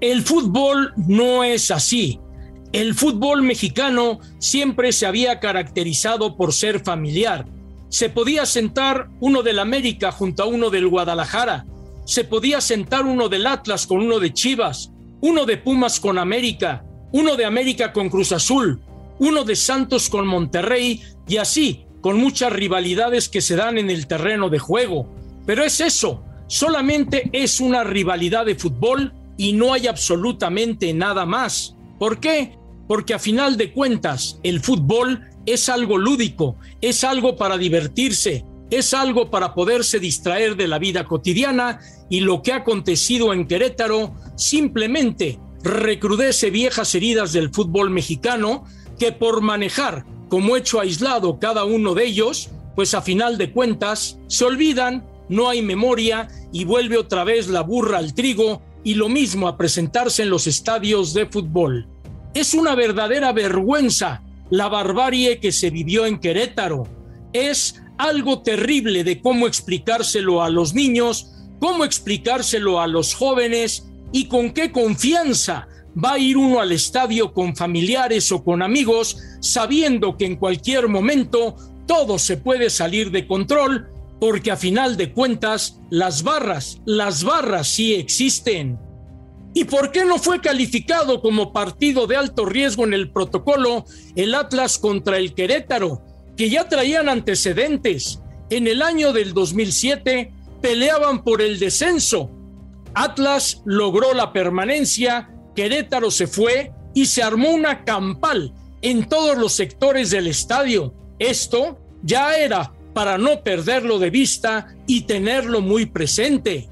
El fútbol no es así. El fútbol mexicano siempre se había caracterizado por ser familiar. Se podía sentar uno del América junto a uno del Guadalajara. Se podía sentar uno del Atlas con uno de Chivas, uno de Pumas con América, uno de América con Cruz Azul, uno de Santos con Monterrey y así, con muchas rivalidades que se dan en el terreno de juego. Pero es eso, solamente es una rivalidad de fútbol y no hay absolutamente nada más. ¿Por qué? Porque a final de cuentas el fútbol es algo lúdico, es algo para divertirse, es algo para poderse distraer de la vida cotidiana y lo que ha acontecido en Querétaro simplemente recrudece viejas heridas del fútbol mexicano que por manejar como hecho aislado cada uno de ellos, pues a final de cuentas se olvidan, no hay memoria y vuelve otra vez la burra al trigo y lo mismo a presentarse en los estadios de fútbol. Es una verdadera vergüenza la barbarie que se vivió en Querétaro. Es algo terrible de cómo explicárselo a los niños, cómo explicárselo a los jóvenes y con qué confianza va a ir uno al estadio con familiares o con amigos sabiendo que en cualquier momento todo se puede salir de control porque a final de cuentas las barras, las barras sí existen. ¿Y por qué no fue calificado como partido de alto riesgo en el protocolo el Atlas contra el Querétaro, que ya traían antecedentes? En el año del 2007 peleaban por el descenso. Atlas logró la permanencia, Querétaro se fue y se armó una campal en todos los sectores del estadio. Esto ya era para no perderlo de vista y tenerlo muy presente.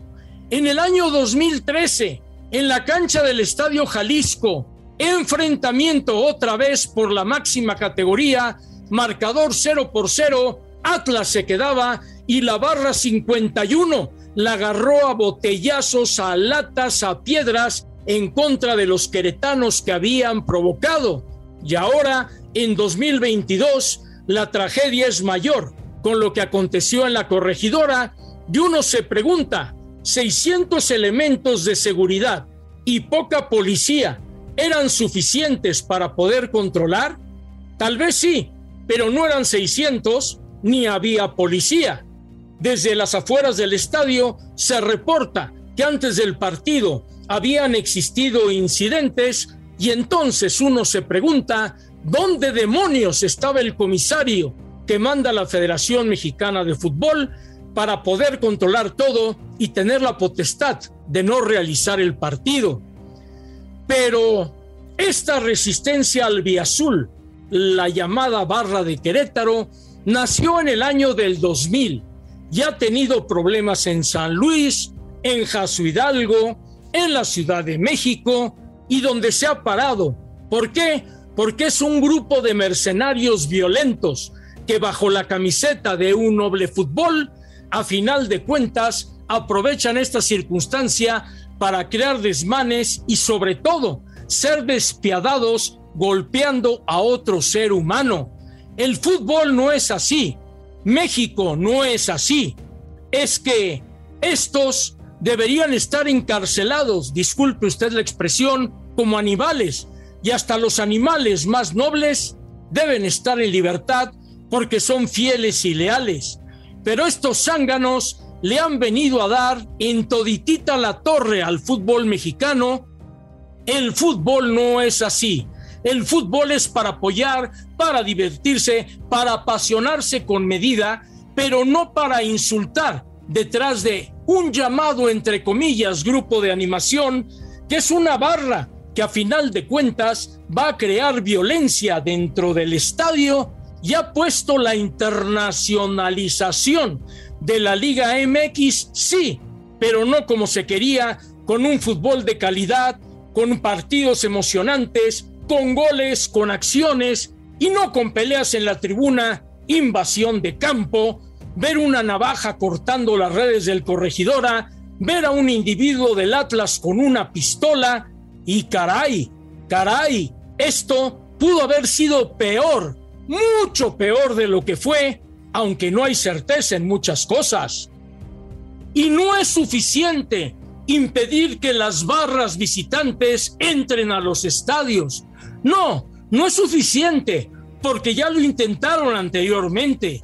En el año 2013, en la cancha del Estadio Jalisco, enfrentamiento otra vez por la máxima categoría, marcador 0 por 0, Atlas se quedaba y la barra 51 la agarró a botellazos, a latas, a piedras en contra de los queretanos que habían provocado. Y ahora, en 2022, la tragedia es mayor con lo que aconteció en la corregidora y uno se pregunta, 600 elementos de seguridad y poca policía eran suficientes para poder controlar? Tal vez sí, pero no eran 600 ni había policía. Desde las afueras del estadio se reporta que antes del partido habían existido incidentes y entonces uno se pregunta, ¿dónde demonios estaba el comisario que manda la Federación Mexicana de Fútbol para poder controlar todo y tener la potestad de no realizar el partido? Pero esta resistencia al Azul, la llamada barra de Querétaro, nació en el año del 2000 y ha tenido problemas en San Luis, en Jaso Hidalgo, en la Ciudad de México y donde se ha parado. ¿Por qué? Porque es un grupo de mercenarios violentos que bajo la camiseta de un noble fútbol, a final de cuentas, aprovechan esta circunstancia para crear desmanes y sobre todo ser despiadados golpeando a otro ser humano. El fútbol no es así. México no es así. Es que estos deberían estar encarcelados, disculpe usted la expresión, como animales, y hasta los animales más nobles deben estar en libertad porque son fieles y leales. Pero estos zánganos le han venido a dar en toditita la torre al fútbol mexicano. El fútbol no es así. El fútbol es para apoyar, para divertirse, para apasionarse con medida, pero no para insultar detrás de un llamado, entre comillas, grupo de animación, que es una barra que a final de cuentas va a crear violencia dentro del estadio y ha puesto la internacionalización de la Liga MX, sí, pero no como se quería, con un fútbol de calidad, con partidos emocionantes, con goles, con acciones y no con peleas en la tribuna, invasión de campo, ver una navaja cortando las redes del corregidora, ver a un individuo del Atlas con una pistola y caray, caray, esto pudo haber sido peor, mucho peor de lo que fue, aunque no hay certeza en muchas cosas. Y no es suficiente impedir que las barras visitantes entren a los estadios. No, no es suficiente, porque ya lo intentaron anteriormente.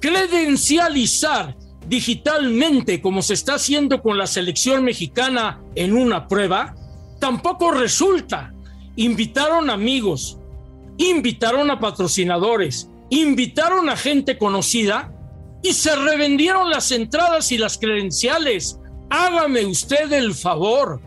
Credencializar digitalmente, como se está haciendo con la selección mexicana en una prueba, tampoco resulta. Invitaron amigos, invitaron a patrocinadores, invitaron a gente conocida y se revendieron las entradas y las credenciales. Hágame usted el favor.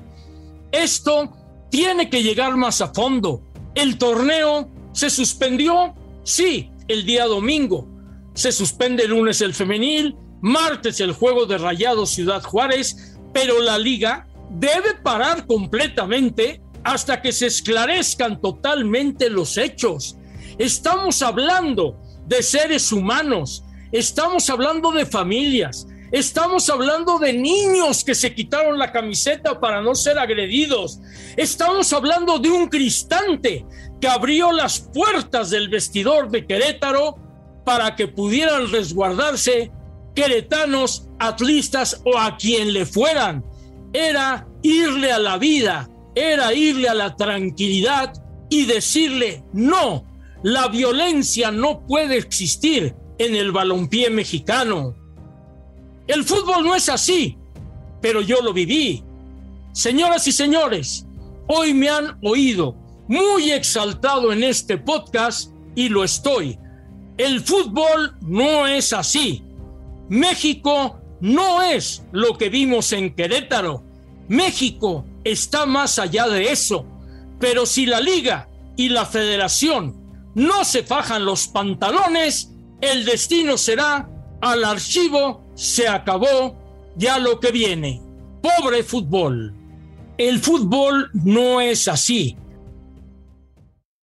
Esto tiene que llegar más a fondo. El torneo se suspendió, sí, el día domingo. Se suspende el lunes el femenil, martes el juego de Rayado Ciudad Juárez, pero la liga debe parar completamente hasta que se esclarezcan totalmente los hechos. Estamos hablando de seres humanos, estamos hablando de familias, estamos hablando de niños que se quitaron la camiseta para no ser agredidos, estamos hablando de un cristante que abrió las puertas del vestidor de Querétaro para que pudieran resguardarse queretanos, atlistas o a quien le fueran. Era irle a la vida, era irle a la tranquilidad y decirle, no, la violencia no puede existir en el balompié mexicano. El fútbol no es así, pero yo lo viví. Señoras y señores, hoy me han oído muy exaltado en este podcast y lo estoy. El fútbol no es así. México no es lo que vimos en Querétaro. México está más allá de eso. Pero si la liga y la federación no se fajan los pantalones, el destino será al archivo, se acabó, ya lo que viene. Pobre fútbol. El fútbol no es así.